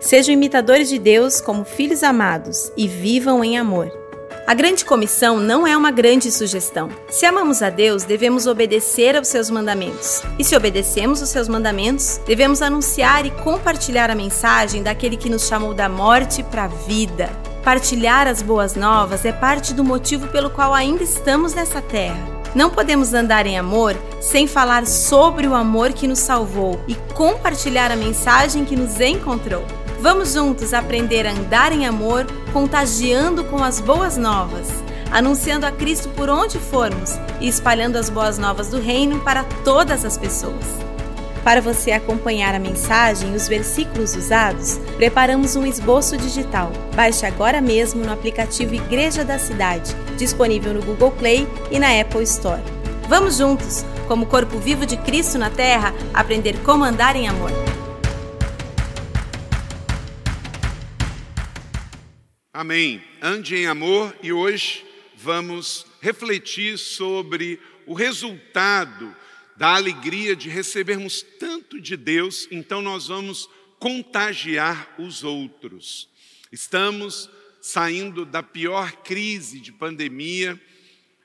Sejam imitadores de Deus como filhos amados e vivam em amor. A grande comissão não é uma grande sugestão. Se amamos a Deus, devemos obedecer aos seus mandamentos. E se obedecemos os seus mandamentos, devemos anunciar e compartilhar a mensagem daquele que nos chamou da morte para a vida. Partilhar as boas novas é parte do motivo pelo qual ainda estamos nessa terra. Não podemos andar em amor sem falar sobre o amor que nos salvou e compartilhar a mensagem que nos encontrou. Vamos juntos aprender a andar em amor, contagiando com as boas novas, anunciando a Cristo por onde formos e espalhando as boas novas do Reino para todas as pessoas. Para você acompanhar a mensagem e os versículos usados, preparamos um esboço digital. Baixe agora mesmo no aplicativo Igreja da Cidade, disponível no Google Play e na Apple Store. Vamos juntos, como corpo vivo de Cristo na Terra, aprender como andar em amor. Amém. Ande em amor e hoje vamos refletir sobre o resultado da alegria de recebermos tanto de Deus, então nós vamos contagiar os outros. Estamos saindo da pior crise de pandemia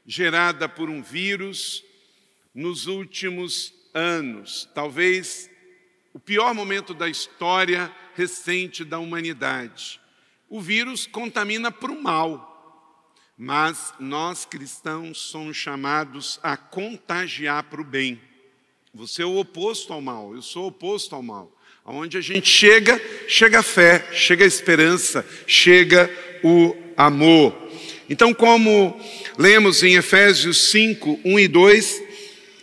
gerada por um vírus nos últimos anos, talvez o pior momento da história recente da humanidade. O vírus contamina para o mal, mas nós cristãos somos chamados a contagiar para o bem. Você é o oposto ao mal, eu sou o oposto ao mal. Onde a gente chega, chega a fé, chega a esperança, chega o amor. Então, como lemos em Efésios 5, 1 e 2,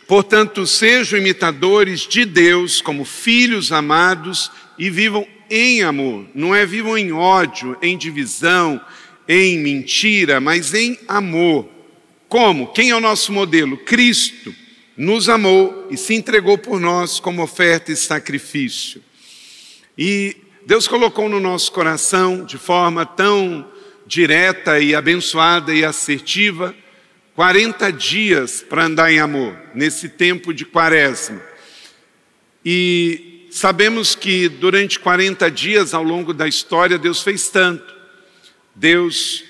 portanto, sejam imitadores de Deus como filhos amados e vivam em amor, não é vivam em ódio, em divisão, em mentira, mas em amor. Como? Quem é o nosso modelo? Cristo nos amou e se entregou por nós como oferta e sacrifício. E Deus colocou no nosso coração, de forma tão direta e abençoada e assertiva, 40 dias para andar em amor, nesse tempo de quaresma. E Sabemos que durante 40 dias ao longo da história Deus fez tanto. Deus,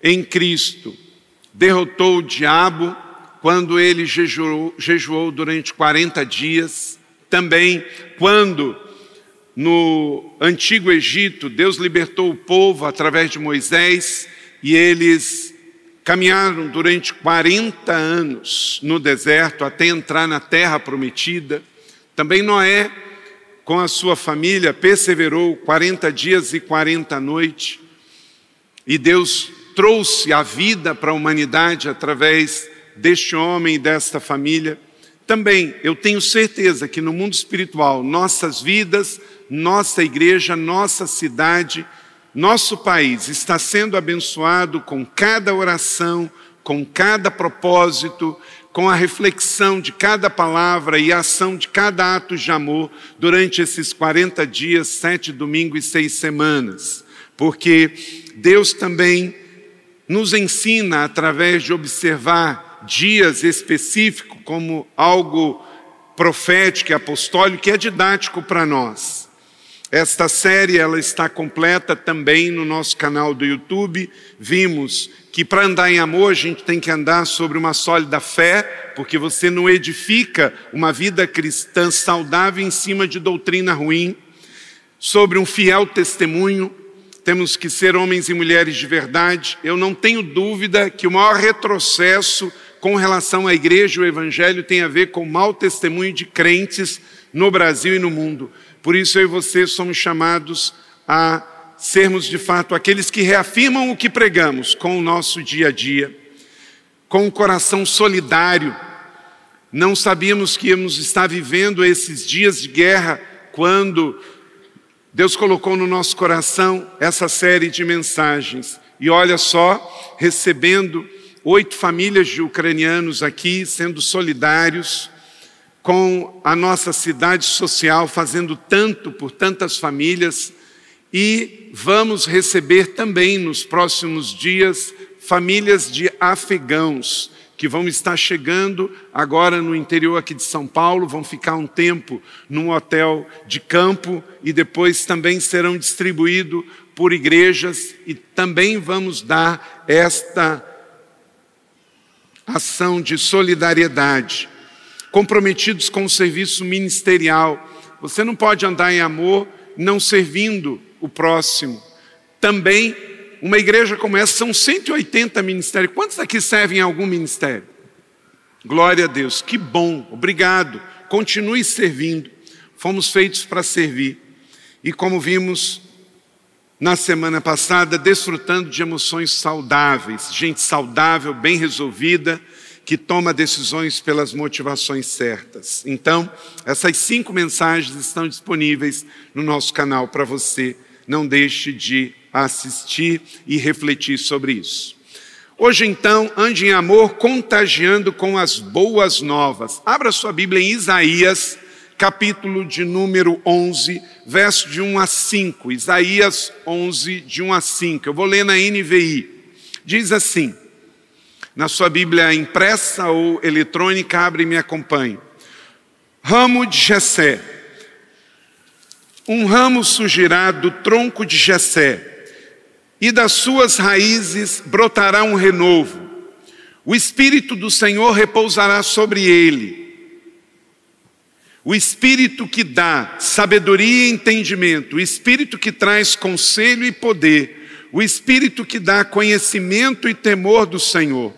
em Cristo, derrotou o diabo quando ele jejuou, jejuou durante 40 dias. Também quando no antigo Egito Deus libertou o povo através de Moisés e eles caminharam durante 40 anos no deserto até entrar na terra prometida. Também Noé com a sua família, perseverou 40 dias e 40 noites, e Deus trouxe a vida para a humanidade através deste homem e desta família. Também eu tenho certeza que no mundo espiritual, nossas vidas, nossa igreja, nossa cidade, nosso país está sendo abençoado com cada oração, com cada propósito, com a reflexão de cada palavra e a ação de cada ato de amor durante esses 40 dias, sete domingos e seis semanas. Porque Deus também nos ensina, através de observar dias específicos, como algo profético e apostólico, que é didático para nós. Esta série ela está completa também no nosso canal do YouTube. Vimos que para andar em amor a gente tem que andar sobre uma sólida fé, porque você não edifica uma vida cristã saudável em cima de doutrina ruim. Sobre um fiel testemunho, temos que ser homens e mulheres de verdade. Eu não tenho dúvida que o maior retrocesso com relação à igreja e ao evangelho tem a ver com o mau testemunho de crentes no Brasil e no mundo. Por isso eu e você somos chamados a sermos de fato aqueles que reafirmam o que pregamos com o nosso dia a dia, com um coração solidário. Não sabíamos que íamos estar vivendo esses dias de guerra quando Deus colocou no nosso coração essa série de mensagens. E olha só, recebendo oito famílias de ucranianos aqui, sendo solidários, com a nossa cidade social, fazendo tanto por tantas famílias, e vamos receber também nos próximos dias famílias de afegãos que vão estar chegando agora no interior aqui de São Paulo, vão ficar um tempo num hotel de campo e depois também serão distribuídos por igrejas e também vamos dar esta ação de solidariedade, comprometidos com o serviço ministerial. Você não pode andar em amor não servindo o próximo. Também uma igreja como essa são 180 ministérios. Quantos aqui servem em algum ministério? Glória a Deus, que bom, obrigado. Continue servindo. Fomos feitos para servir. E como vimos na semana passada, desfrutando de emoções saudáveis, gente saudável, bem resolvida, que toma decisões pelas motivações certas. Então, essas cinco mensagens estão disponíveis no nosso canal para você. Não deixe de assistir e refletir sobre isso. Hoje, então, ande em amor, contagiando com as boas novas. Abra sua Bíblia em Isaías, capítulo de número 11, verso de 1 a 5. Isaías 11, de 1 a 5. Eu vou ler na NVI. Diz assim, na sua Bíblia impressa ou eletrônica, abre e me acompanhe. Ramo de Jessé. Um ramo surgirá do tronco de Jessé e das suas raízes brotará um renovo. O Espírito do Senhor repousará sobre ele. O Espírito que dá sabedoria e entendimento, o Espírito que traz conselho e poder, o Espírito que dá conhecimento e temor do Senhor.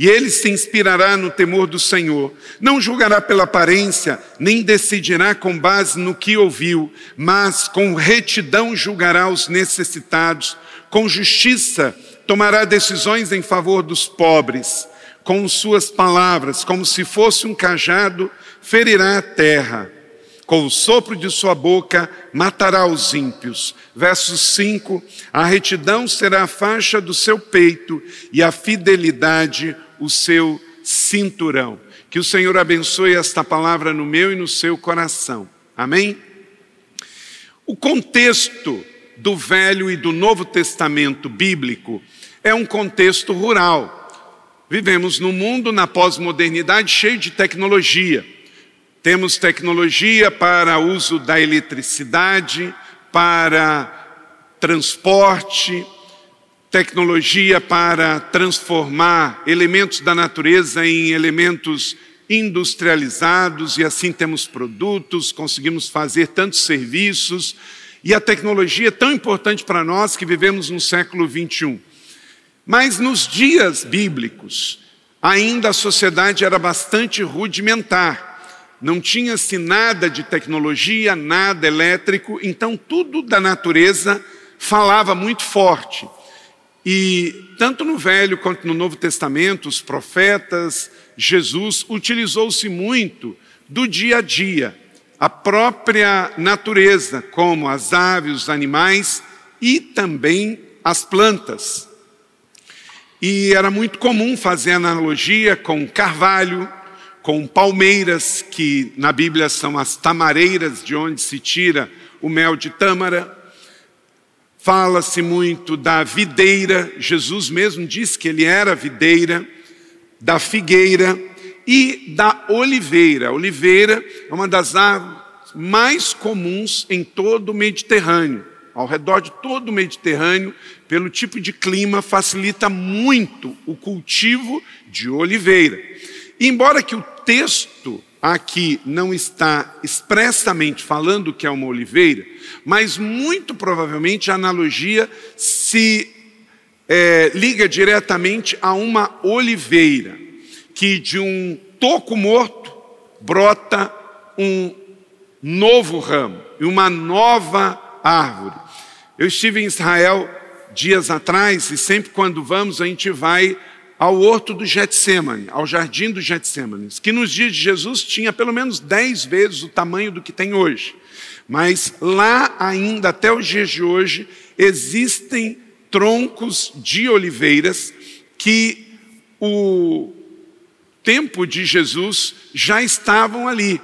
E ele se inspirará no temor do Senhor. Não julgará pela aparência, nem decidirá com base no que ouviu, mas com retidão julgará os necessitados com justiça tomará decisões em favor dos pobres, com suas palavras, como se fosse um cajado, ferirá a terra. Com o sopro de sua boca matará os ímpios. Verso 5: A retidão será a faixa do seu peito e a fidelidade o seu cinturão. Que o Senhor abençoe esta palavra no meu e no seu coração. Amém? O contexto do Velho e do Novo Testamento bíblico é um contexto rural. Vivemos num mundo na pós-modernidade cheio de tecnologia. Temos tecnologia para uso da eletricidade, para transporte, tecnologia para transformar elementos da natureza em elementos industrializados e assim temos produtos, conseguimos fazer tantos serviços e a tecnologia é tão importante para nós que vivemos no século 21. Mas nos dias bíblicos, ainda a sociedade era bastante rudimentar. Não tinha-se nada de tecnologia, nada elétrico, então tudo da natureza falava muito forte. E tanto no Velho quanto no Novo Testamento, os profetas, Jesus utilizou-se muito do dia a dia a própria natureza, como as aves, os animais e também as plantas. E era muito comum fazer analogia com carvalho, com palmeiras, que na Bíblia são as tamareiras de onde se tira o mel de tâmara. Fala-se muito da videira, Jesus mesmo disse que ele era videira, da figueira, e da oliveira. A oliveira é uma das árvores mais comuns em todo o Mediterrâneo. Ao redor de todo o Mediterrâneo, pelo tipo de clima, facilita muito o cultivo de oliveira. E embora que o texto aqui não está expressamente falando que é uma oliveira, mas muito provavelmente a analogia se é, liga diretamente a uma oliveira que de um toco morto brota um novo ramo e uma nova árvore. Eu estive em Israel dias atrás e sempre quando vamos a gente vai ao horto do Getsemane, ao jardim do Getsemane, que nos dias de Jesus tinha pelo menos dez vezes o tamanho do que tem hoje. Mas lá ainda, até os dias de hoje, existem troncos de oliveiras que o tempo de Jesus já estavam ali.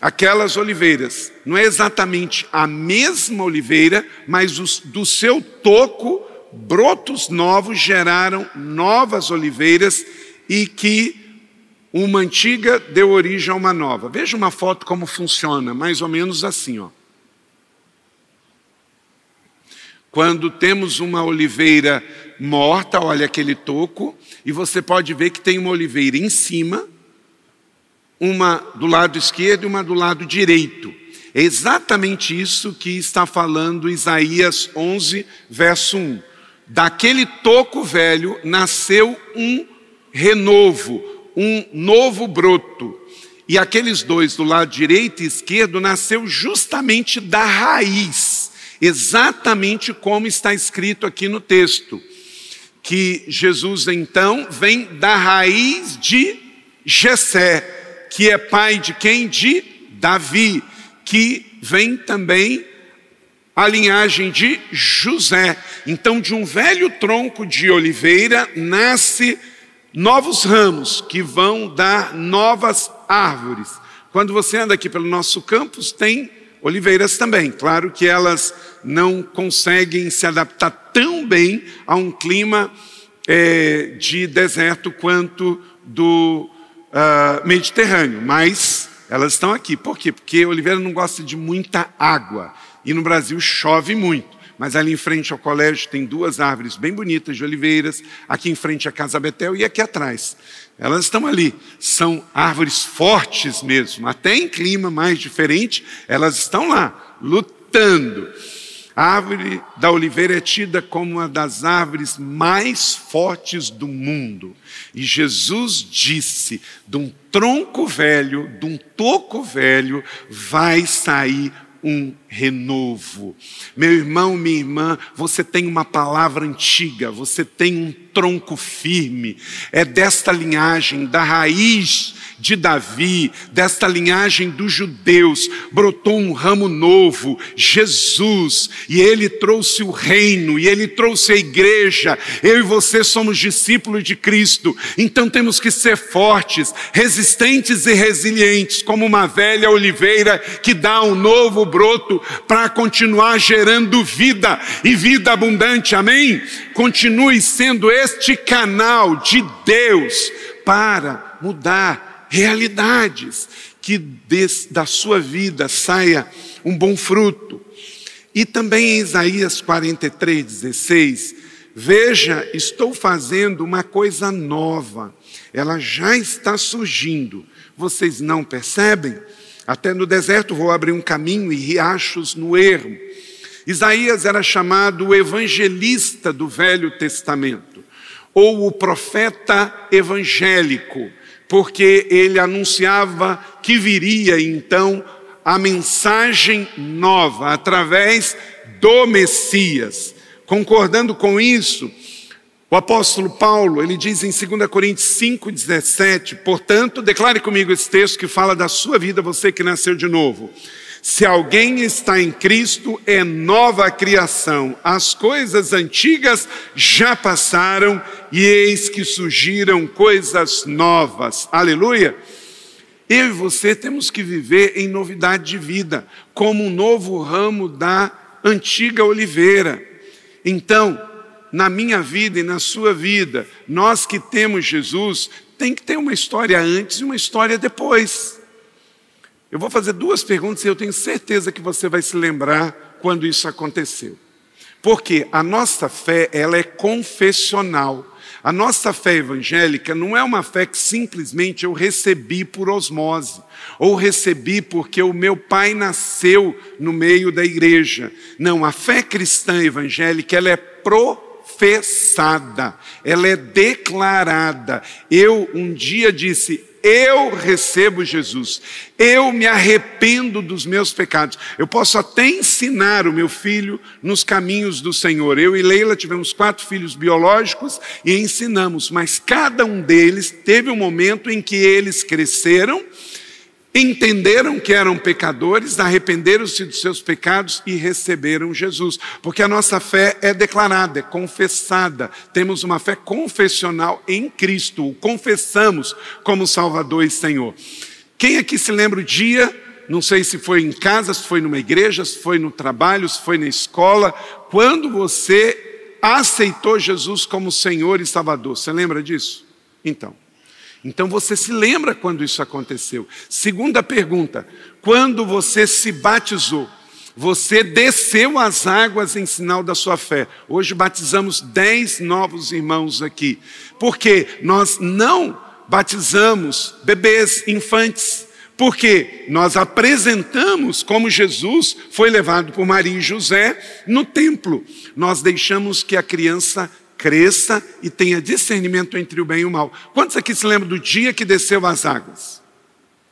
Aquelas oliveiras, não é exatamente a mesma oliveira, mas os, do seu toco, brotos novos geraram novas oliveiras e que Uma antiga deu origem a uma nova. Veja uma foto como funciona, mais ou menos assim, ó. Quando temos uma oliveira morta, olha aquele toco, e você pode ver que tem uma oliveira em cima, uma do lado esquerdo e uma do lado direito. É exatamente isso que está falando Isaías 11, verso 1. Daquele toco velho nasceu um renovo, um novo broto. E aqueles dois, do lado direito e esquerdo, nasceu justamente da raiz exatamente como está escrito aqui no texto, que Jesus então vem da raiz de Jessé, que é pai de quem? De Davi, que vem também a linhagem de José. Então, de um velho tronco de oliveira nasce novos ramos que vão dar novas árvores. Quando você anda aqui pelo nosso campus, tem oliveiras também. Claro que elas não conseguem se adaptar tão bem a um clima é, de deserto quanto do uh, Mediterrâneo, mas elas estão aqui. Por quê? Porque oliveira não gosta de muita água e no Brasil chove muito. Mas ali em frente ao colégio tem duas árvores bem bonitas de oliveiras, aqui em frente a Casa Betel e aqui atrás. Elas estão ali, são árvores fortes mesmo, até em clima mais diferente, elas estão lá, lutando. A árvore da oliveira é tida como uma das árvores mais fortes do mundo. E Jesus disse: de um tronco velho, de um toco velho, vai sair um renovo. Meu irmão, minha irmã, você tem uma palavra antiga, você tem um tronco firme, é desta linhagem, da raiz de Davi, desta linhagem dos judeus, brotou um ramo novo, Jesus, e ele trouxe o reino, e ele trouxe a igreja. Eu e você somos discípulos de Cristo, então temos que ser fortes, resistentes e resilientes, como uma velha oliveira que dá um novo broto para continuar gerando vida e vida abundante. Amém? Continue sendo este canal de Deus para mudar realidades, que des, da sua vida saia um bom fruto. E também em Isaías 43, 16, veja, estou fazendo uma coisa nova, ela já está surgindo, vocês não percebem? Até no deserto vou abrir um caminho e riachos no ermo. Isaías era chamado o evangelista do Velho Testamento, ou o profeta evangélico porque ele anunciava que viria então a mensagem nova através do Messias. Concordando com isso, o apóstolo Paulo, ele diz em 2 Coríntios 5:17, portanto, declare comigo esse texto que fala da sua vida, você que nasceu de novo. Se alguém está em Cristo, é nova criação. As coisas antigas já passaram e eis que surgiram coisas novas. Aleluia! Eu e você temos que viver em novidade de vida, como um novo ramo da antiga oliveira. Então, na minha vida e na sua vida, nós que temos Jesus, tem que ter uma história antes e uma história depois. Eu vou fazer duas perguntas e eu tenho certeza que você vai se lembrar quando isso aconteceu. Porque a nossa fé, ela é confessional. A nossa fé evangélica não é uma fé que simplesmente eu recebi por osmose, ou recebi porque o meu pai nasceu no meio da igreja. Não, a fé cristã evangélica, ela é professada, ela é declarada. Eu um dia disse, eu recebo Jesus, eu me arrependo dos meus pecados. Eu posso até ensinar o meu filho nos caminhos do Senhor. Eu e Leila tivemos quatro filhos biológicos e ensinamos, mas cada um deles teve um momento em que eles cresceram entenderam que eram pecadores, arrependeram-se dos seus pecados e receberam Jesus. Porque a nossa fé é declarada, é confessada. Temos uma fé confessional em Cristo, o confessamos como Salvador e Senhor. Quem aqui se lembra o dia, não sei se foi em casa, se foi numa igreja, se foi no trabalho, se foi na escola, quando você aceitou Jesus como Senhor e Salvador? Você lembra disso? Então, Então você se lembra quando isso aconteceu. Segunda pergunta: quando você se batizou? Você desceu as águas em sinal da sua fé. Hoje batizamos dez novos irmãos aqui, porque nós não batizamos bebês, infantes, porque nós apresentamos como Jesus foi levado por Maria e José no templo. Nós deixamos que a criança cresça e tenha discernimento entre o bem e o mal. Quantos aqui se lembram do dia que desceu as águas?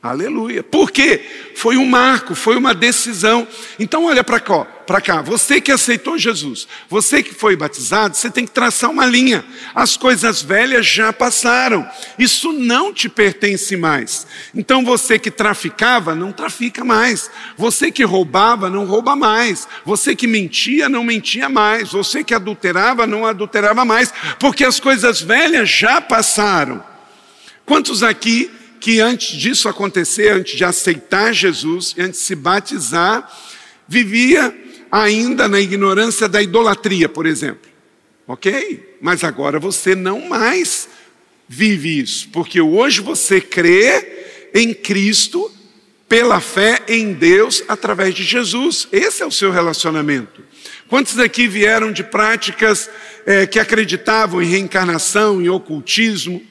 Aleluia. Por quê? Foi um marco, foi uma decisão. Então olha para cá, para cá. Você que aceitou Jesus, você que foi batizado, você tem que traçar uma linha. As coisas velhas já passaram. Isso não te pertence mais. Então você que traficava, não trafica mais. Você que roubava, não rouba mais. Você que mentia, não mentia mais. Você que adulterava, não adulterava mais, porque as coisas velhas já passaram. Quantos aqui que antes disso acontecer, antes de aceitar Jesus, antes de se batizar, vivia ainda na ignorância da idolatria, por exemplo. Ok? Mas agora você não mais vive isso, porque hoje você crê em Cristo pela fé em Deus através de Jesus. Esse é o seu relacionamento. Quantos daqui vieram de práticas é, que acreditavam em reencarnação, em ocultismo?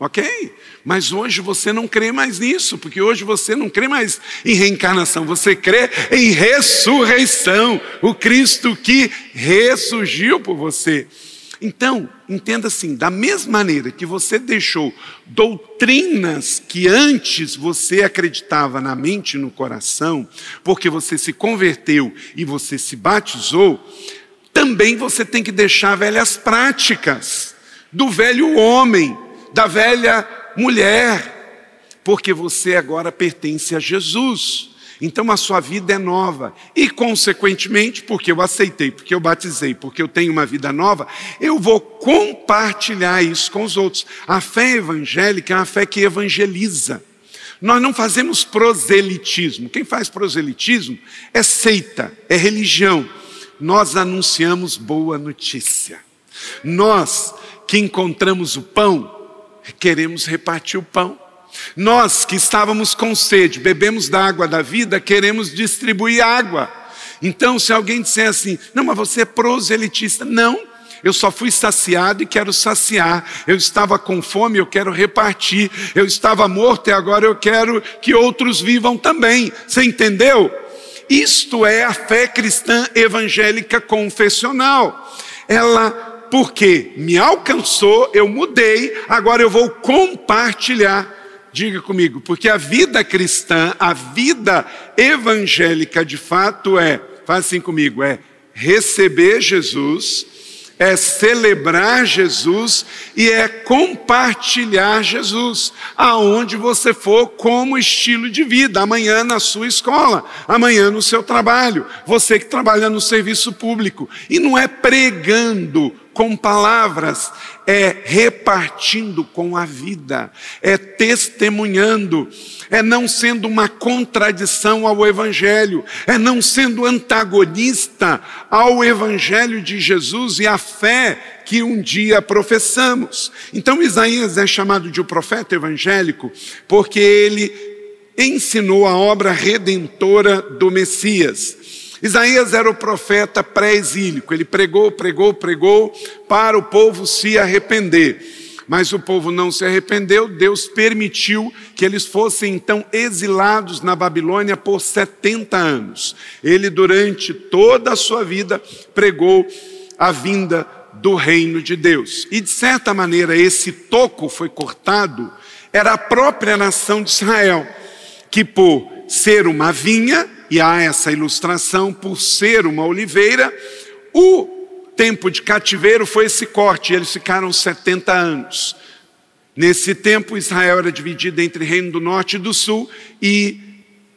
Ok? Mas hoje você não crê mais nisso, porque hoje você não crê mais em reencarnação, você crê em ressurreição, o Cristo que ressurgiu por você. Então, entenda assim: da mesma maneira que você deixou doutrinas que antes você acreditava na mente e no coração, porque você se converteu e você se batizou, também você tem que deixar velhas práticas do velho homem, da velha mulher, porque você agora pertence a Jesus. Então a sua vida é nova. E, consequentemente, porque eu aceitei, porque eu batizei, porque eu tenho uma vida nova, eu vou compartilhar isso com os outros. A fé evangélica é uma fé que evangeliza. Nós não fazemos proselitismo. Quem faz proselitismo é seita, é religião. Nós anunciamos boa notícia. Nós que encontramos o pão, queremos repartir o pão. Nós que estávamos com sede, bebemos da água da vida, queremos distribuir água. Então, se alguém disser assim, não, mas você é proselitista, não, eu só fui saciado e quero saciar. Eu estava com fome, eu quero repartir. Eu estava morto e agora eu quero que outros vivam também. Você entendeu? Isto é a fé cristã evangélica confessional. Ela porque me alcançou, eu mudei, agora eu vou compartilhar. Diga comigo, porque a vida cristã, a vida evangélica de fato é, faz assim comigo, é receber Jesus, é celebrar Jesus e é compartilhar Jesus aonde você for como estilo de vida, amanhã na sua escola, amanhã no seu trabalho, você que trabalha no serviço público e não é pregando com palavras, é repartindo com a vida, é testemunhando, é não sendo uma contradição ao Evangelho, é não sendo antagonista ao Evangelho de Jesus e à fé que um dia professamos. Então Isaías é chamado de o profeta evangélico porque ele ensinou a obra redentora do Messias. Isaías era o profeta pré-exílico, ele pregou, pregou, pregou para o povo se arrepender. Mas o povo não se arrependeu, Deus permitiu que eles fossem então exilados na Babilônia por 70 anos. Ele, durante toda a sua vida, pregou a vinda do reino de Deus. E de certa maneira, esse toco foi cortado, era a própria nação de Israel, que por ser uma vinha, e há essa ilustração por ser uma oliveira, o tempo de cativeiro foi esse corte, eles ficaram 70 anos. Nesse tempo, Israel era dividido entre Reino do Norte e do Sul, e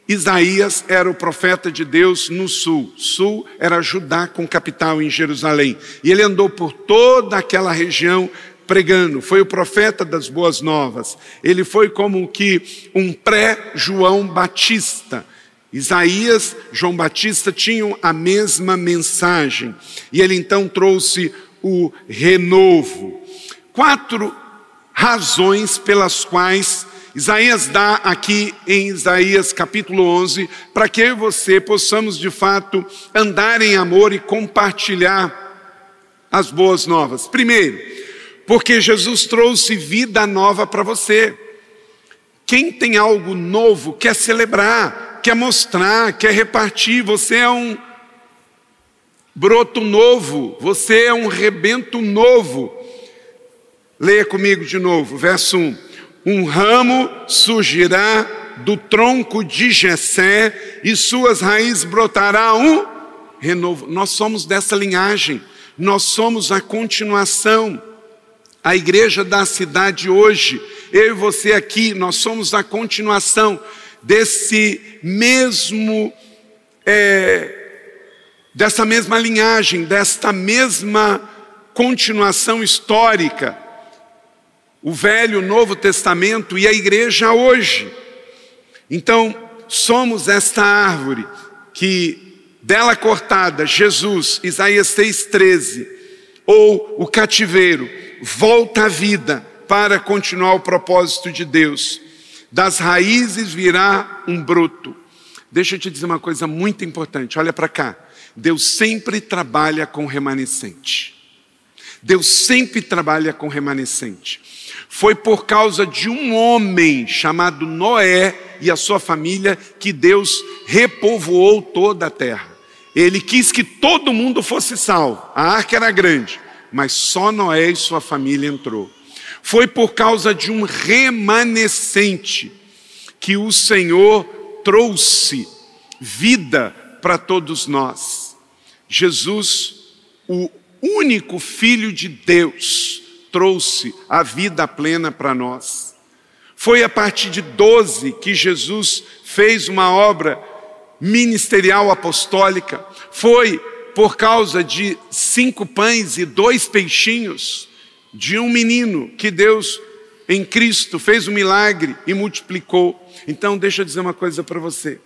Isaías era o profeta de Deus no sul. Sul era Judá com capital em Jerusalém. E ele andou por toda aquela região pregando. Foi o profeta das boas novas. Ele foi como que um pré-João Batista. Isaías, João Batista tinham a mesma mensagem, e ele então trouxe o renovo. Quatro razões pelas quais Isaías dá aqui em Isaías capítulo 11, para que eu e você possamos de fato andar em amor e compartilhar as boas novas. Primeiro, porque Jesus trouxe vida nova para você. Quem tem algo novo quer celebrar, quer mostrar, quer repartir. Você é um broto novo, você é um rebento novo. Leia comigo de novo, verso 1. Um ramo surgirá do tronco de Jessé e suas raízes brotará um renovo. Nós somos dessa linhagem, nós somos a continuação a igreja da cidade hoje, eu e você aqui, nós somos a continuação desse mesmo, é, dessa mesma linhagem, desta mesma continuação histórica. O Velho, o Novo Testamento e a igreja hoje. Então, somos esta árvore que dela cortada, Jesus, Isaías 6,13, ou o cativeiro, volta à vida para continuar o propósito de Deus. Das raízes virá um broto. Deixa eu te dizer uma coisa muito importante, olha para cá. Deus sempre trabalha com remanescente. Deus sempre trabalha com remanescente. Foi por causa de um homem chamado Noé e a sua família que Deus repovoou toda a terra. Ele quis que todo mundo fosse salvo. A arca era grande mas só Noé e sua família entrou. Foi por causa de um remanescente que o Senhor trouxe vida para todos nós. Jesus, o único Filho de Deus, trouxe a vida plena para nós. Foi a partir de 12 que Jesus fez uma obra ministerial apostólica. Foi por causa de cinco pães e dois peixinhos, de um menino que Deus em Cristo fez um milagre e multiplicou. Então, deixa eu dizer uma coisa para você.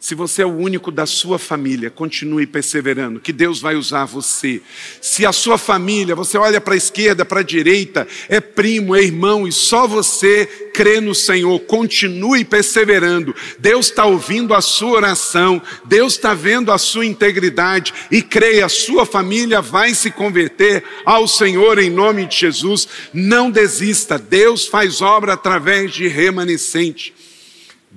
Se você é o único da sua família, continue perseverando, que Deus vai usar você. Se a sua família, você olha para a esquerda, para a direita, é primo, é irmão, e só você crê no Senhor, continue perseverando. Deus está ouvindo a sua oração, Deus está vendo a sua integridade, e creia, a sua família vai se converter ao Senhor em nome de Jesus. Não desista, Deus faz obra através de remanescente.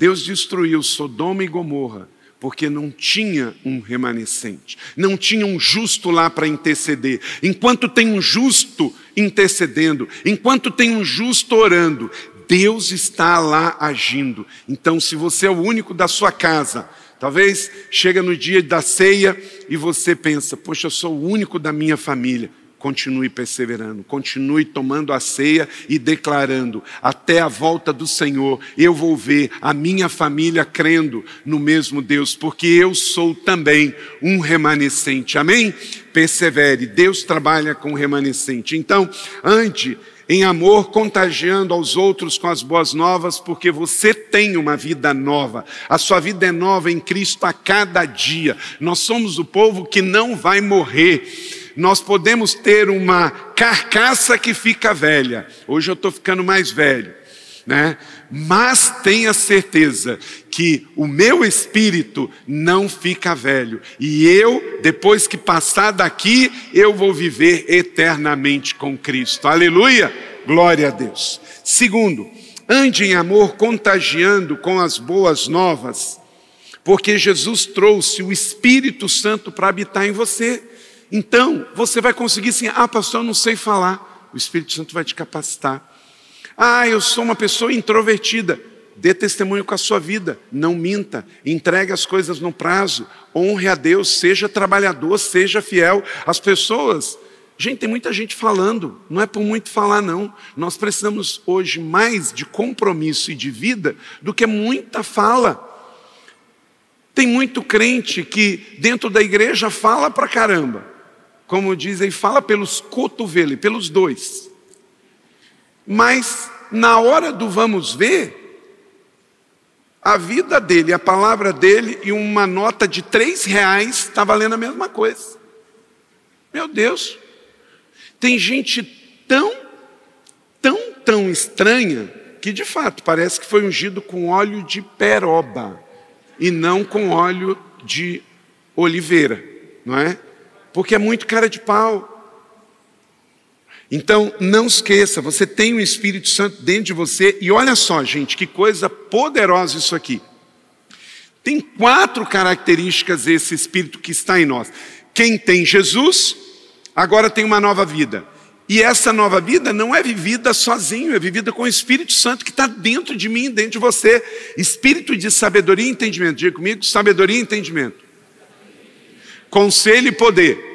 Deus destruiu Sodoma e Gomorra porque não tinha um remanescente, não tinha um justo lá para interceder. Enquanto tem um justo intercedendo, enquanto tem um justo orando, Deus está lá agindo. Então, se você é o único da sua casa, talvez chega no dia da ceia e você pensa: "Poxa, eu sou o único da minha família" continue perseverando, continue tomando a ceia e declarando: até a volta do Senhor, eu vou ver a minha família crendo no mesmo Deus, porque eu sou também um remanescente. Amém? Persevere, Deus trabalha com remanescente. Então, ande em amor, contagiando aos outros com as boas novas, porque você tem uma vida nova. A sua vida é nova em Cristo a cada dia. Nós somos o povo que não vai morrer nós podemos ter uma carcaça que fica velha. Hoje eu estou ficando mais velho, né? Mas tenha certeza que o meu espírito não fica velho. E eu, depois que passar daqui, eu vou viver eternamente com Cristo. Aleluia! Glória a Deus. Segundo, ande em amor contagiando com as boas novas, porque Jesus trouxe o Espírito Santo para habitar em você. Então, você vai conseguir assim, ah, pastor, eu não sei falar. O Espírito Santo vai te capacitar. Ah, eu sou uma pessoa introvertida. Dê testemunho com a sua vida, não minta, entregue as coisas no prazo, honre a Deus, seja trabalhador, seja fiel. As pessoas, gente, tem muita gente falando, não é por muito falar, não. Nós precisamos hoje mais de compromisso e de vida do que muita fala. Tem muito crente que dentro da igreja fala pra caramba, como dizem, fala pelos cotovelos, pelos dois. Mas na hora do vamos ver, a vida dele, a palavra dele e uma nota de três reais está valendo a mesma coisa. Meu Deus, tem gente tão, tão, tão estranha que, de fato, parece que foi ungido com óleo de peroba e não com óleo de oliveira, não é? Porque é muito cara de pau. Então, não esqueça, você tem o Espírito Santo dentro de você, e olha só, gente, que coisa poderosa isso aqui. Tem quatro características esse Espírito que está em nós. Quem tem Jesus, agora tem uma nova vida. E essa nova vida não é vivida sozinho, é vivida com o Espírito Santo que está dentro de mim, dentro de você. Espírito de sabedoria e entendimento. Diga comigo, sabedoria e entendimento. Conselho e poder.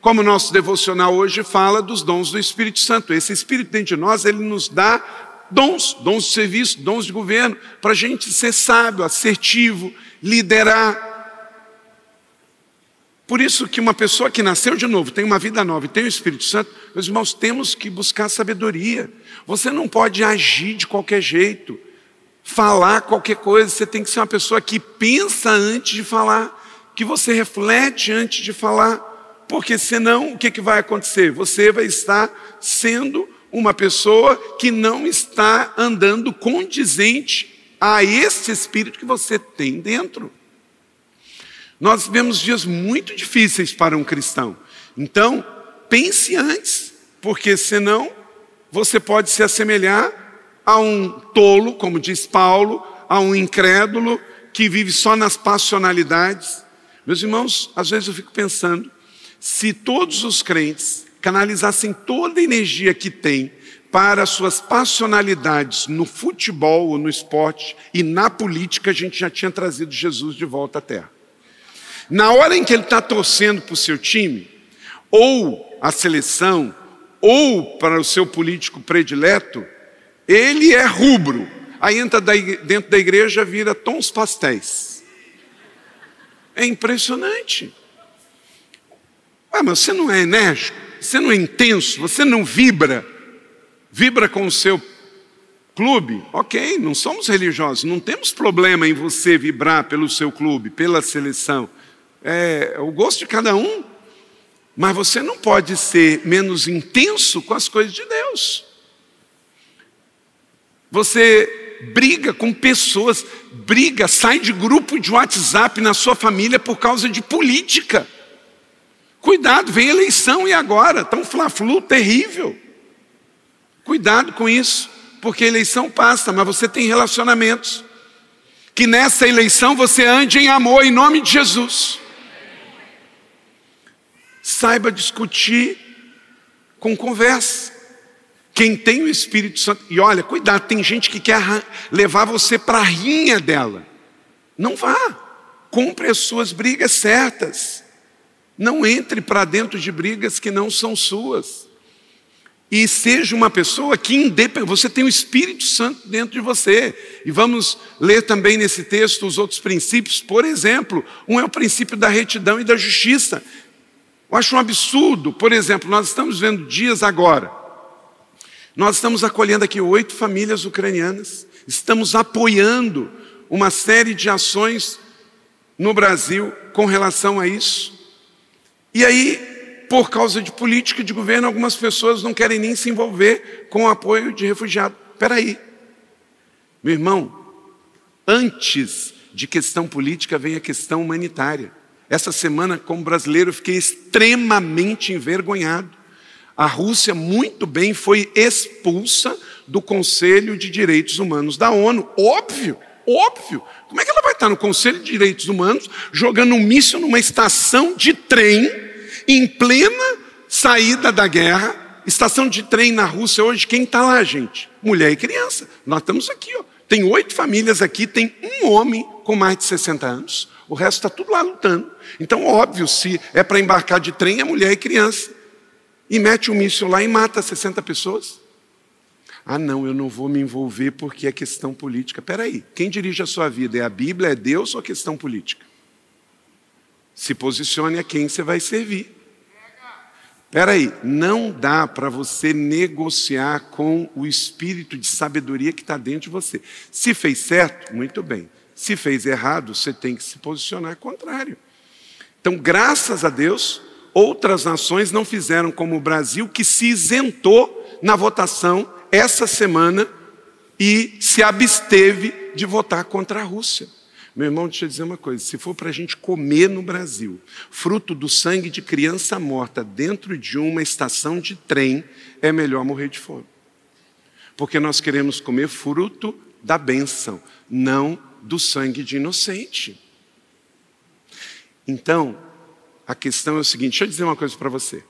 Como o nosso devocional hoje fala dos dons do Espírito Santo. Esse Espírito dentro de nós, ele nos dá dons, dons de serviço, dons de governo, para a gente ser sábio, assertivo, liderar. Por isso que uma pessoa que nasceu de novo, tem uma vida nova e tem o Espírito Santo, meus irmãos, temos que buscar sabedoria. Você não pode agir de qualquer jeito, falar qualquer coisa, você tem que ser uma pessoa que pensa antes de falar, que você reflete antes de falar. Porque senão, o que, que vai acontecer? Você vai estar sendo uma pessoa que não está andando condizente a esse espírito que você tem dentro. Nós vivemos dias muito difíceis para um cristão. Então, pense antes, porque senão você pode se assemelhar a um tolo, como diz Paulo, a um incrédulo que vive só nas passionalidades. Meus irmãos, às vezes eu fico pensando, se todos os crentes canalizassem toda a energia que têm para suas passionalidades no futebol ou no esporte e na política, a gente já tinha trazido Jesus de volta à terra. Na hora em que ele está torcendo para o seu time, ou a seleção, ou para o seu político predileto, ele é rubro. Aí entra dentro da igreja, vira tons pastéis. É impressionante. Ah, mas você não é enérgico, você não é intenso, você não vibra, vibra com o seu clube. Ok, não somos religiosos, não temos problema em você vibrar pelo seu clube, pela seleção. É o gosto de cada um. Mas você não pode ser menos intenso com as coisas de Deus. Você briga com pessoas, briga, sai de grupo de WhatsApp na sua família por causa de política. Cuidado, vem eleição e agora, está um fla-flu terrível. Cuidado com isso, porque a eleição passa, mas você tem relacionamentos. Que nessa eleição você ande em amor em nome de Jesus. Saiba discutir com conversa. Quem tem o Espírito Santo, e olha, cuidado, tem gente que quer levar você para a rinha dela. Não vá. Compre as suas brigas certas. Não entre para dentro de brigas que não são suas. E seja uma pessoa que independe, você tem o Espírito Santo dentro de você. E vamos ler também nesse texto os outros princípios. Por exemplo, um é o princípio da retidão e da justiça. Eu acho um absurdo, por exemplo, nós estamos vendo dias agora. Nós estamos acolhendo aqui oito famílias ucranianas, estamos apoiando uma série de ações no Brasil com relação a isso. E aí, por causa de política de governo, algumas pessoas não querem nem se envolver com o apoio de refugiados. Espera aí. Meu irmão, antes de questão política vem a questão humanitária. Essa semana, como brasileiro, fiquei extremamente envergonhado. A Rússia, muito bem, foi expulsa do Conselho de Direitos Humanos da ONU. Óbvio, óbvio. Como é que ela vai estar no Conselho de Direitos Humanos jogando um míssil numa estação de trem em plena saída da guerra? Estação de trem na Rússia hoje, quem está lá, gente? Mulher e criança. Nós estamos aqui, ó. Tem oito famílias aqui, tem um homem com mais de 60 anos. O resto está tudo lá lutando. Então, óbvio, se é para embarcar de trem, é mulher e criança. E mete um míssil lá e mata 60 pessoas. Ah, não, eu não vou me envolver porque é questão política. Espera aí, quem dirige a sua vida? É a Bíblia, é Deus ou a questão política? Se posicione a quem você vai servir. Espera aí, não dá para você negociar com o espírito de sabedoria que está dentro de você. Se fez certo, muito bem. Se fez errado, você tem que se posicionar contrário. Então, graças a Deus, outras nações não fizeram como o Brasil, que se isentou na votação essa semana e se absteve de votar contra a Rússia. Meu irmão, deixa eu dizer uma coisa: se for para a gente comer no Brasil, fruto do sangue de criança morta dentro de uma estação de trem, é melhor morrer de fome. Porque nós queremos comer fruto da bênção, não do sangue de inocente. Então, a questão é o seguinte: deixa eu dizer uma coisa para você.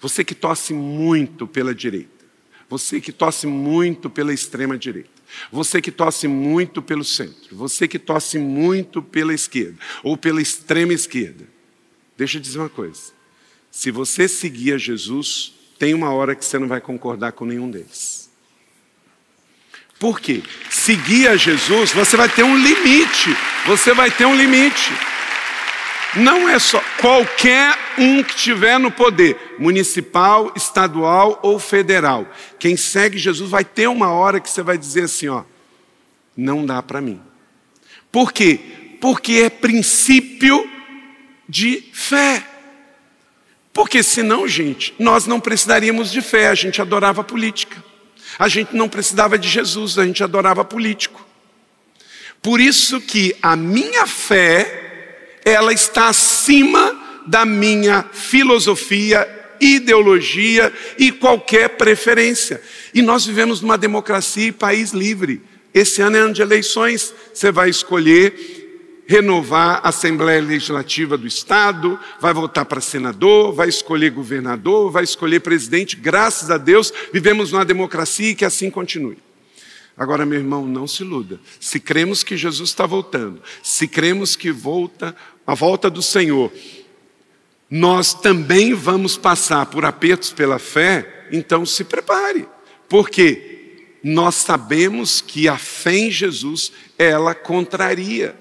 Você que torce muito pela direita, você que torce muito pela extrema direita, você que torce muito pelo centro, você que torce muito pela esquerda ou pela extrema esquerda, deixa eu dizer uma coisa. Se você seguir a Jesus, tem uma hora que você não vai concordar com nenhum deles. Por quê? Seguir a Jesus, você vai ter um limite. Você vai ter um limite. Não é só qualquer um que estiver no poder, municipal, estadual ou federal. Quem segue Jesus vai ter uma hora que você vai dizer assim, ó, não dá para mim. Por quê? Porque é princípio de fé. Porque senão, gente, nós não precisaríamos de fé, a gente adorava política. A gente não precisava de Jesus, a gente adorava político. Por isso que a minha fé ela está acima da minha filosofia, ideologia e qualquer preferência. E nós vivemos numa democracia e país livre. Esse ano é ano de eleições, você vai escolher renovar a Assembleia Legislativa do Estado, vai voltar para senador, vai escolher governador, vai escolher presidente. Graças a Deus, vivemos numa democracia e que assim continue. Agora, meu irmão, não se iluda. Se cremos que Jesus está voltando, se cremos que volta a volta do Senhor, nós também vamos passar por apertos pela fé, então se prepare, porque nós sabemos que a fé em Jesus, ela contraria.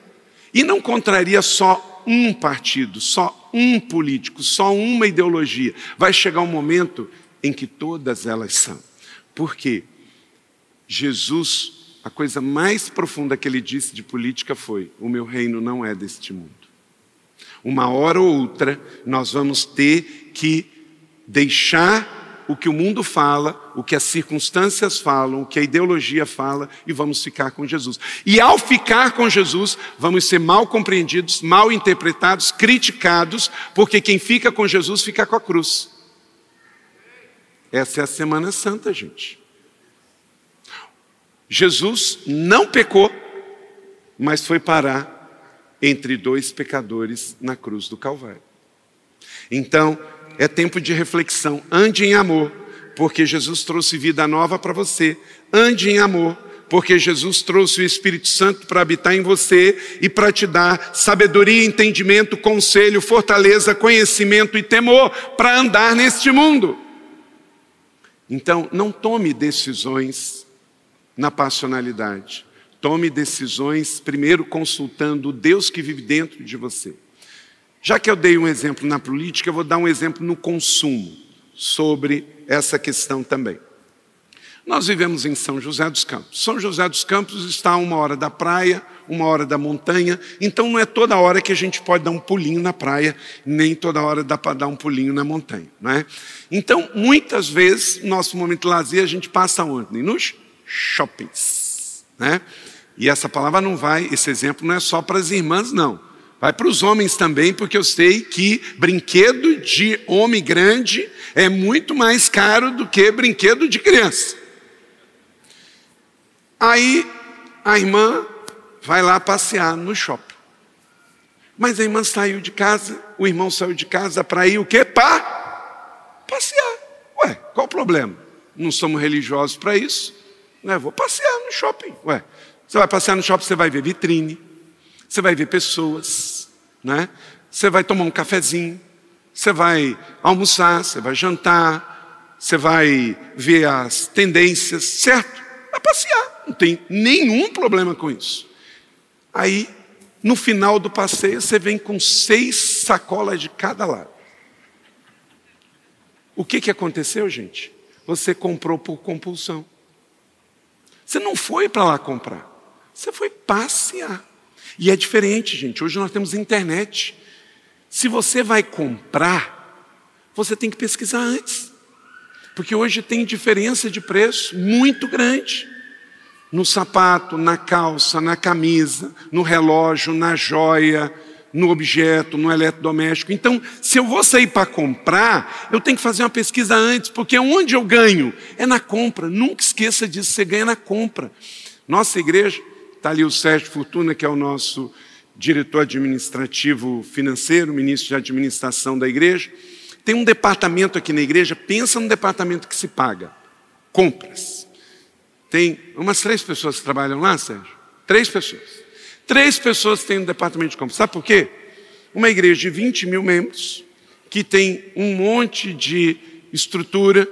E não contraria só um partido, só um político, só uma ideologia. Vai chegar um momento em que todas elas são. Por quê? Jesus, a coisa mais profunda que ele disse de política foi: O meu reino não é deste mundo. Uma hora ou outra, nós vamos ter que deixar o que o mundo fala, o que as circunstâncias falam, o que a ideologia fala, e vamos ficar com Jesus. E ao ficar com Jesus, vamos ser mal compreendidos, mal interpretados, criticados, porque quem fica com Jesus fica com a cruz. Essa é a Semana Santa, gente. Jesus não pecou, mas foi parar entre dois pecadores na cruz do Calvário. Então, é tempo de reflexão. Ande em amor, porque Jesus trouxe vida nova para você. Ande em amor, porque Jesus trouxe o Espírito Santo para habitar em você e para te dar sabedoria, entendimento, conselho, fortaleza, conhecimento e temor para andar neste mundo. Então, não tome decisões na passionalidade. Tome decisões, primeiro consultando o Deus que vive dentro de você. Já que eu dei um exemplo na política, eu vou dar um exemplo no consumo, sobre essa questão também. Nós vivemos em São José dos Campos. São José dos Campos está a uma hora da praia, uma hora da montanha, então não é toda hora que a gente pode dar um pulinho na praia, nem toda hora dá para dar um pulinho na montanha. Não é? Então, muitas vezes, nosso momento de lazer, a gente passa onde? Nos shoppings. Né? E essa palavra não vai, esse exemplo não é só para as irmãs, não. Vai para os homens também, porque eu sei que brinquedo de homem grande é muito mais caro do que brinquedo de criança. Aí a irmã vai lá passear no shopping. Mas a irmã saiu de casa, o irmão saiu de casa para ir o quê? Para passear. Ué, qual o problema? Não somos religiosos para isso. Né? Vou passear no shopping. Ué, você vai passear no shopping, você vai ver vitrine, você vai ver pessoas, né? Você vai tomar um cafezinho, você vai almoçar, você vai jantar, você vai ver as tendências, certo? Vai passear, não tem nenhum problema com isso. Aí, no final do passeio, você vem com seis sacolas de cada lado. O que, que aconteceu, gente? Você comprou por compulsão. Você não foi para lá comprar. Você foi passear. E é diferente, gente. Hoje nós temos internet. Se você vai comprar, você tem que pesquisar antes. Porque hoje tem diferença de preço muito grande. No sapato, na calça, na camisa, no relógio, na joia, no objeto, no eletrodoméstico. Então, se eu vou sair para comprar, eu tenho que fazer uma pesquisa antes, porque onde eu ganho é na compra. Nunca esqueça disso, você ganha na compra. Nossa igreja, está ali o Sérgio Fortuna, que é o nosso diretor administrativo financeiro, ministro de administração da igreja. Tem um departamento aqui na igreja, pensa no departamento que se paga: compras. Tem umas três pessoas que trabalham lá, Sérgio? Três pessoas. Três pessoas têm um departamento de compras. Sabe por quê? Uma igreja de 20 mil membros, que tem um monte de estrutura,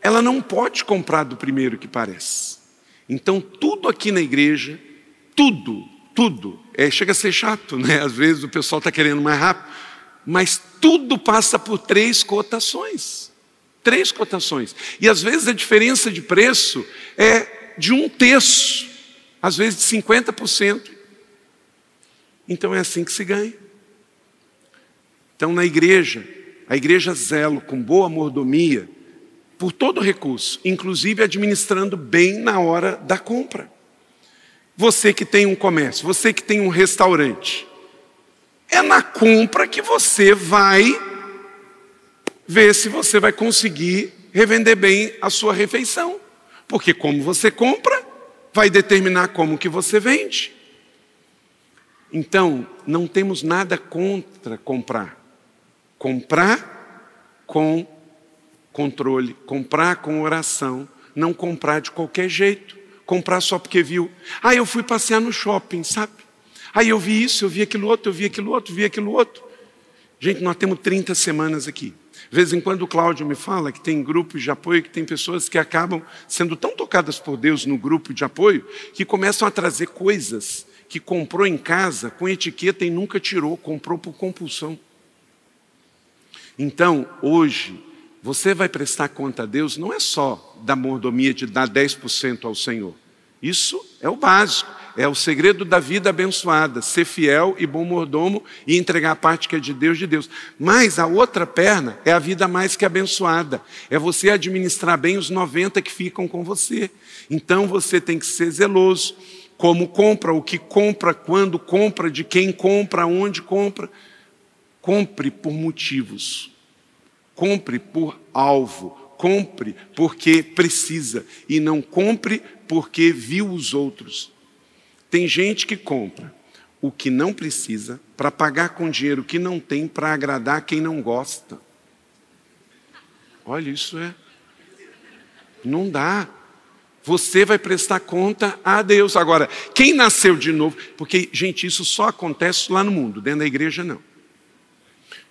ela não pode comprar do primeiro que parece. Então, tudo aqui na igreja, tudo, tudo, é, chega a ser chato, né? Às vezes o pessoal está querendo mais rápido, mas tudo passa por três cotações. Três cotações. E às vezes a diferença de preço é de um terço, às vezes de 50%. Então é assim que se ganha. Então na igreja, a igreja zelo com boa mordomia por todo recurso, inclusive administrando bem na hora da compra. Você que tem um comércio, você que tem um restaurante, é na compra que você vai ver se você vai conseguir revender bem a sua refeição. Porque como você compra, vai determinar como que você vende. Então, não temos nada contra comprar. Comprar com controle, comprar com oração, não comprar de qualquer jeito, comprar só porque viu. Ah, eu fui passear no shopping, sabe? Aí eu vi isso, eu vi aquilo outro, eu vi aquilo outro, vi aquilo outro. Gente, nós temos 30 semanas aqui. De vez em quando o Cláudio me fala que tem grupos de apoio, que tem pessoas que acabam sendo tão tocadas por Deus no grupo de apoio, que começam a trazer coisas que comprou em casa com etiqueta e nunca tirou, comprou por compulsão. Então, hoje, você vai prestar conta a Deus não é só da mordomia de dar 10% ao Senhor. Isso é o básico. É o segredo da vida abençoada, ser fiel e bom mordomo e entregar a parte que é de Deus, de Deus. Mas a outra perna é a vida mais que abençoada. É você administrar bem os 90 que ficam com você. Então você tem que ser zeloso. Como compra, o que compra, quando compra, de quem compra, onde compra. Compre por motivos. Compre por alvo. Compre porque precisa. E não compre porque viu os outros. Tem gente que compra o que não precisa para pagar com dinheiro que não tem para agradar quem não gosta. Olha, isso é. Não dá. Você vai prestar conta a Deus. Agora, quem nasceu de novo, porque, gente, isso só acontece lá no mundo, dentro da igreja não.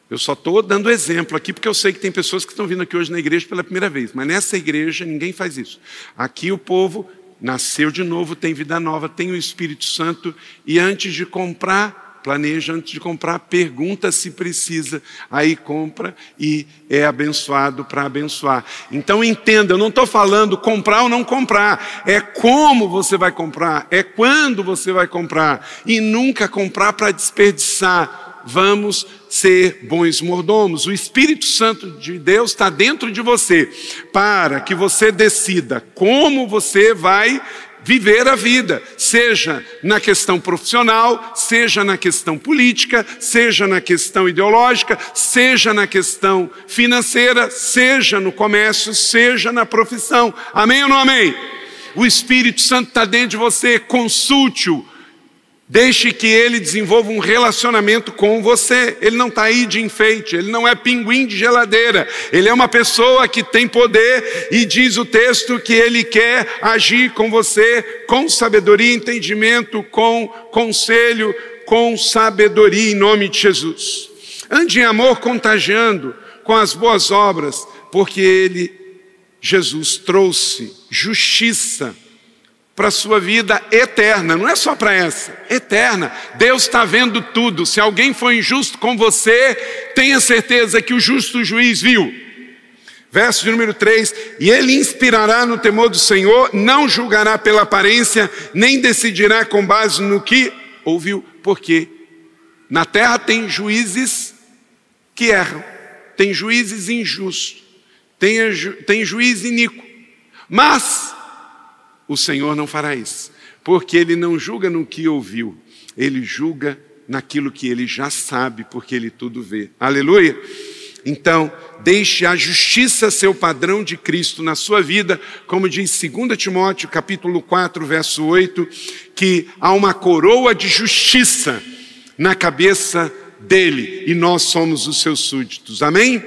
Eu só estou dando exemplo aqui, porque eu sei que tem pessoas que estão vindo aqui hoje na igreja pela primeira vez, mas nessa igreja ninguém faz isso. Aqui o povo nasceu de novo, tem vida nova, tem o Espírito Santo e antes de comprar, planeja antes de comprar, pergunta se precisa, aí compra e é abençoado para abençoar. Então entenda, eu não estou falando comprar ou não comprar, é como você vai comprar, é quando você vai comprar e nunca comprar para desperdiçar vamos ser bons mordomos. O Espírito Santo de Deus está dentro de você para que você decida como você vai viver a vida, seja na questão profissional, seja na questão política, seja na questão ideológica, seja na questão financeira, seja no comércio, seja na profissão. Amém ou não amém? O Espírito Santo está dentro de você, consulte-o Deixe que ele desenvolva um relacionamento com você. Ele não está aí de enfeite, ele não é pinguim de geladeira. Ele é uma pessoa que tem poder e diz o texto que ele quer agir com você com sabedoria, entendimento, com conselho, com sabedoria em nome de Jesus. Ande em amor contagiando com as boas obras, porque ele, Jesus, trouxe justiça para a sua vida eterna, não é só para essa, eterna. Deus está vendo tudo. Se alguém foi injusto com você, tenha certeza que o justo juiz viu. Verso de número 3: E ele inspirará no temor do Senhor, não julgará pela aparência, nem decidirá com base no que ouviu, porque na terra tem juízes que erram, tem juízes injustos, tem, tem juiz iníquo. Mas o Senhor não fará isso, porque ele não julga no que ouviu, ele julga naquilo que ele já sabe, porque ele tudo vê. Aleluia! Então, deixe a justiça ser o padrão de Cristo na sua vida, como diz 2 Timóteo, capítulo 4, verso 8, que há uma coroa de justiça na cabeça dele e nós somos os seus súditos. Amém?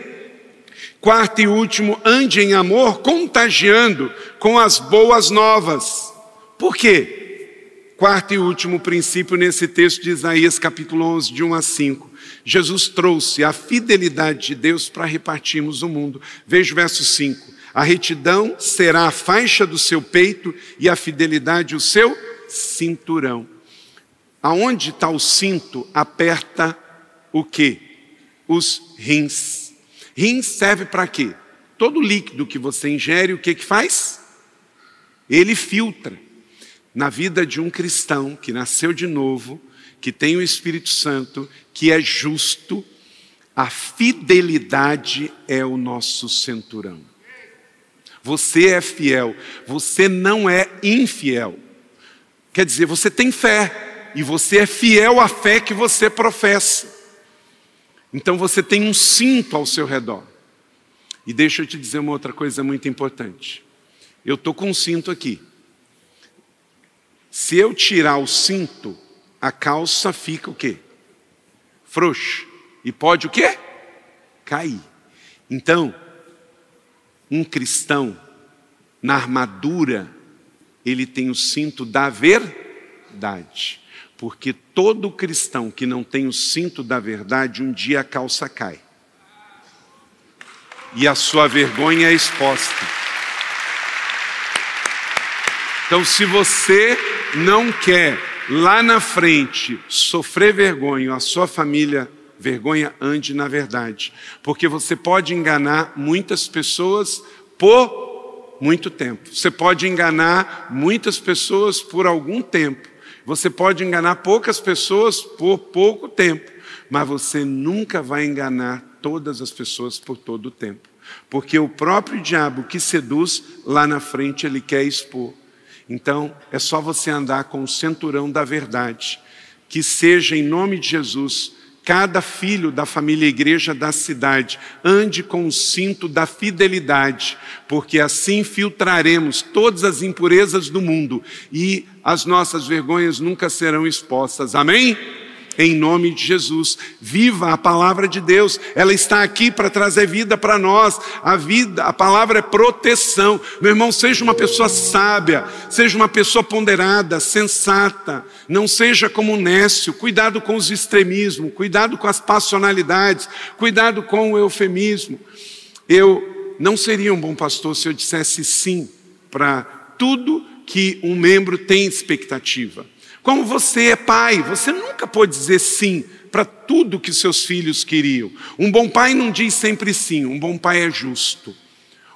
Quarto e último, ande em amor, contagiando com as boas novas. Por quê? Quarto e último princípio nesse texto de Isaías, capítulo 11, de 1 a 5. Jesus trouxe a fidelidade de Deus para repartirmos o mundo. Veja o verso 5. A retidão será a faixa do seu peito e a fidelidade o seu cinturão. Aonde está o cinto, aperta o quê? Os rins. Rins serve para quê? Todo líquido que você ingere, o que que faz? Ele filtra na vida de um cristão que nasceu de novo, que tem o Espírito Santo, que é justo, a fidelidade é o nosso cinturão. Você é fiel, você não é infiel. Quer dizer, você tem fé e você é fiel à fé que você professa. Então você tem um cinto ao seu redor. E deixa eu te dizer uma outra coisa muito importante. Eu estou com um cinto aqui. Se eu tirar o cinto, a calça fica o quê? Frouxa. E pode o quê? Cair. Então, um cristão, na armadura, ele tem o cinto da verdade. Porque todo cristão que não tem o cinto da verdade, um dia a calça cai. E a sua vergonha é exposta. Então, se você não quer lá na frente sofrer vergonha, a sua família vergonha, ande na verdade. Porque você pode enganar muitas pessoas por muito tempo. Você pode enganar muitas pessoas por algum tempo. Você pode enganar poucas pessoas por pouco tempo. Mas você nunca vai enganar todas as pessoas por todo o tempo. Porque o próprio diabo que seduz, lá na frente ele quer expor. Então, é só você andar com o cinturão da verdade. Que seja, em nome de Jesus, cada filho da família igreja da cidade ande com o cinto da fidelidade, porque assim filtraremos todas as impurezas do mundo e as nossas vergonhas nunca serão expostas. Amém? Em nome de Jesus. Viva a palavra de Deus, ela está aqui para trazer vida para nós. A vida, a palavra é proteção. Meu irmão, seja uma pessoa sábia, seja uma pessoa ponderada, sensata, não seja como um nécio. Cuidado com os extremismos, cuidado com as passionalidades, cuidado com o eufemismo. Eu não seria um bom pastor se eu dissesse sim para tudo que um membro tem expectativa. Como você é pai, você nunca pode dizer sim para tudo que seus filhos queriam. Um bom pai não diz sempre sim, um bom pai é justo.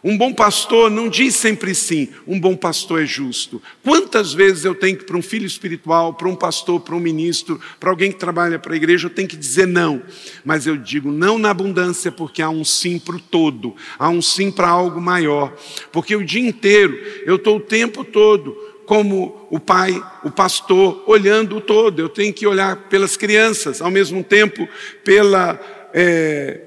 Um bom pastor não diz sempre sim, um bom pastor é justo. Quantas vezes eu tenho que, para um filho espiritual, para um pastor, para um ministro, para alguém que trabalha para a igreja, eu tenho que dizer não. Mas eu digo não na abundância, porque há um sim para o todo, há um sim para algo maior. Porque o dia inteiro, eu estou o tempo todo como o pai, o pastor, olhando o todo. Eu tenho que olhar pelas crianças, ao mesmo tempo pela é,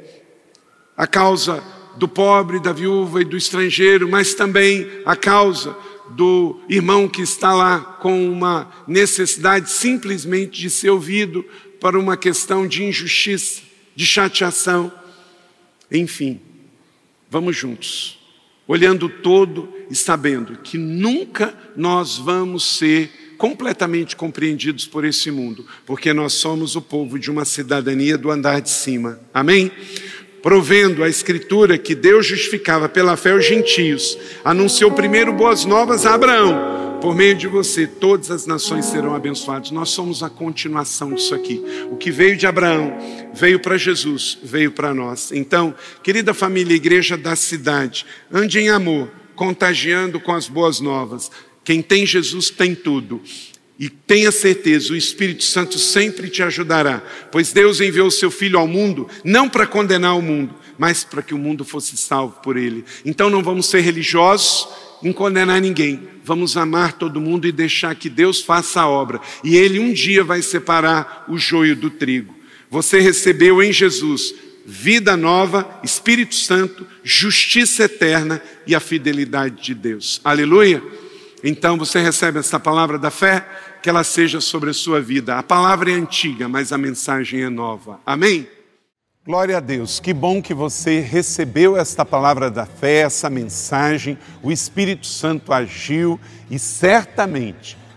a causa do pobre, da viúva e do estrangeiro, mas também a causa do irmão que está lá com uma necessidade simplesmente de ser ouvido para uma questão de injustiça, de chateação. Enfim, vamos juntos olhando todo e sabendo que nunca nós vamos ser completamente compreendidos por esse mundo, porque nós somos o povo de uma cidadania do andar de cima. Amém? Provendo a Escritura que Deus justificava pela fé os gentios, anunciou primeiro boas novas a Abraão por meio de você, todas as nações serão abençoadas. Nós somos a continuação disso aqui. O que veio de Abraão, veio para Jesus, veio para nós. Então, querida família, igreja da cidade, ande em amor, contagiando com as boas novas. Quem tem Jesus tem tudo. E tenha certeza, o Espírito Santo sempre te ajudará, pois Deus enviou o seu Filho ao mundo não para condenar o mundo, mas para que o mundo fosse salvo por ele. Então não vamos ser religiosos em condenar ninguém, vamos amar todo mundo e deixar que Deus faça a obra, e Ele um dia vai separar o joio do trigo. Você recebeu em Jesus vida nova, Espírito Santo, justiça eterna e a fidelidade de Deus. Aleluia! Então você recebe essa palavra da fé, que ela seja sobre a sua vida. A palavra é antiga, mas a mensagem é nova. Amém? Glória a Deus, que bom que você recebeu esta palavra da fé, essa mensagem, o Espírito Santo agiu e certamente